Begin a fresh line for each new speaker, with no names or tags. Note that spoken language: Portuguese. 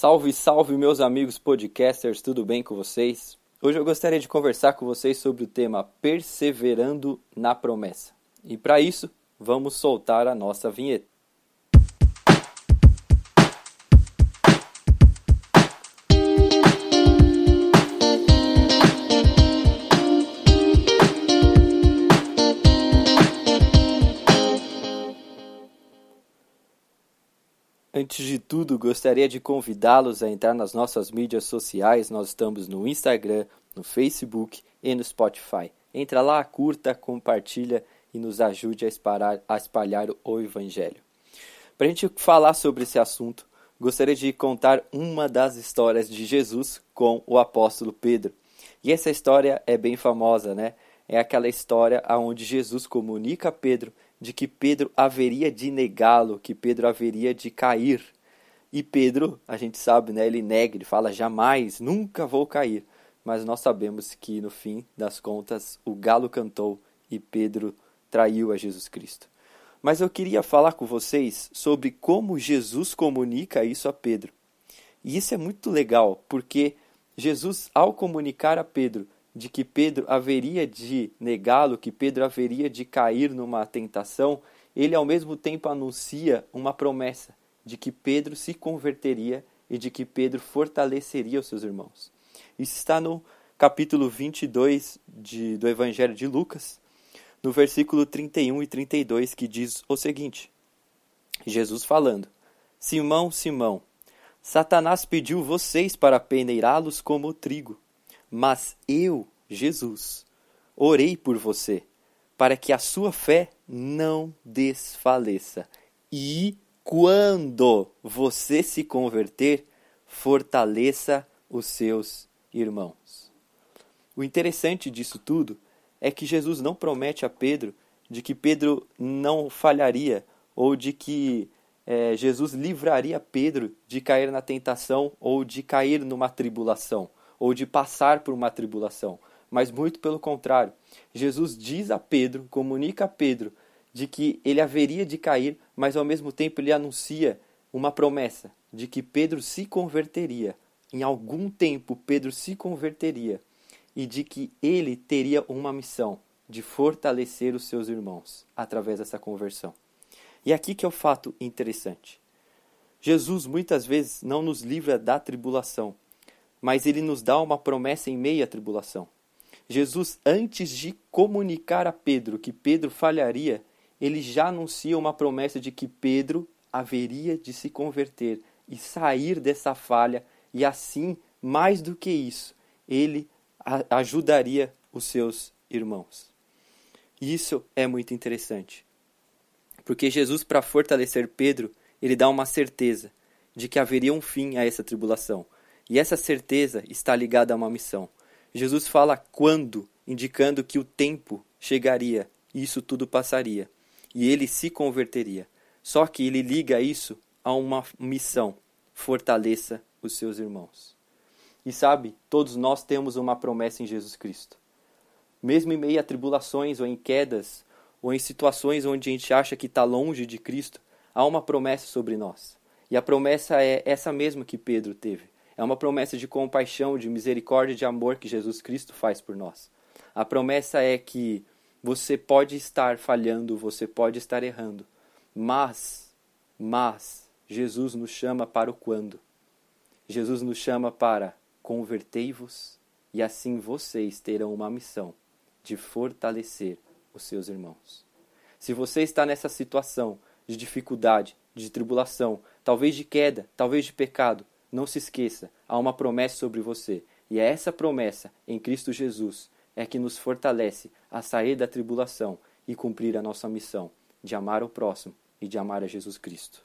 Salve, salve, meus amigos podcasters, tudo bem com vocês? Hoje eu gostaria de conversar com vocês sobre o tema Perseverando na Promessa. E para isso, vamos soltar a nossa vinheta. Antes de tudo, gostaria de convidá-los a entrar nas nossas mídias sociais. Nós estamos no Instagram, no Facebook e no Spotify. Entra lá, curta, compartilha e nos ajude a espalhar, a espalhar o Evangelho. Para a gente falar sobre esse assunto, gostaria de contar uma das histórias de Jesus com o apóstolo Pedro. E essa história é bem famosa, né? É aquela história onde Jesus comunica a Pedro de que Pedro haveria de negá-lo, que Pedro haveria de cair. E Pedro, a gente sabe, né, ele nega, ele fala jamais, nunca vou cair. Mas nós sabemos que no fim das contas o galo cantou e Pedro traiu a Jesus Cristo. Mas eu queria falar com vocês sobre como Jesus comunica isso a Pedro. E isso é muito legal, porque Jesus, ao comunicar a Pedro de que Pedro haveria de negá-lo, que Pedro haveria de cair numa tentação, ele ao mesmo tempo anuncia uma promessa de que Pedro se converteria e de que Pedro fortaleceria os seus irmãos. Isso está no capítulo 22 de, do Evangelho de Lucas, no versículo 31 e 32, que diz o seguinte: Jesus falando: Simão, Simão, Satanás pediu vocês para peneirá-los como trigo. Mas eu, Jesus, orei por você, para que a sua fé não desfaleça. E quando você se converter, fortaleça os seus irmãos. O interessante disso tudo é que Jesus não promete a Pedro de que Pedro não falharia ou de que é, Jesus livraria Pedro de cair na tentação ou de cair numa tribulação ou de passar por uma tribulação, mas muito pelo contrário. Jesus diz a Pedro, comunica a Pedro, de que ele haveria de cair, mas ao mesmo tempo ele anuncia uma promessa de que Pedro se converteria. Em algum tempo, Pedro se converteria e de que ele teria uma missão de fortalecer os seus irmãos através dessa conversão. E aqui que é o fato interessante. Jesus muitas vezes não nos livra da tribulação, mas ele nos dá uma promessa em meio à tribulação. Jesus, antes de comunicar a Pedro que Pedro falharia, ele já anuncia uma promessa de que Pedro haveria de se converter e sair dessa falha, e assim, mais do que isso, ele ajudaria os seus irmãos. Isso é muito interessante. Porque Jesus, para fortalecer Pedro, ele dá uma certeza de que haveria um fim a essa tribulação e essa certeza está ligada a uma missão. Jesus fala quando, indicando que o tempo chegaria e isso tudo passaria. E ele se converteria. Só que ele liga isso a uma missão: fortaleça os seus irmãos. E sabe, todos nós temos uma promessa em Jesus Cristo. Mesmo em meio a tribulações ou em quedas, ou em situações onde a gente acha que está longe de Cristo, há uma promessa sobre nós. E a promessa é essa mesma que Pedro teve. É uma promessa de compaixão, de misericórdia e de amor que Jesus Cristo faz por nós. A promessa é que você pode estar falhando, você pode estar errando, mas, mas, Jesus nos chama para o quando. Jesus nos chama para convertei-vos e assim vocês terão uma missão de fortalecer os seus irmãos. Se você está nessa situação de dificuldade, de tribulação, talvez de queda, talvez de pecado, não se esqueça, há uma promessa sobre você, e é essa promessa em Cristo Jesus é que nos fortalece a sair da tribulação e cumprir a nossa missão de amar o próximo e de amar a Jesus Cristo.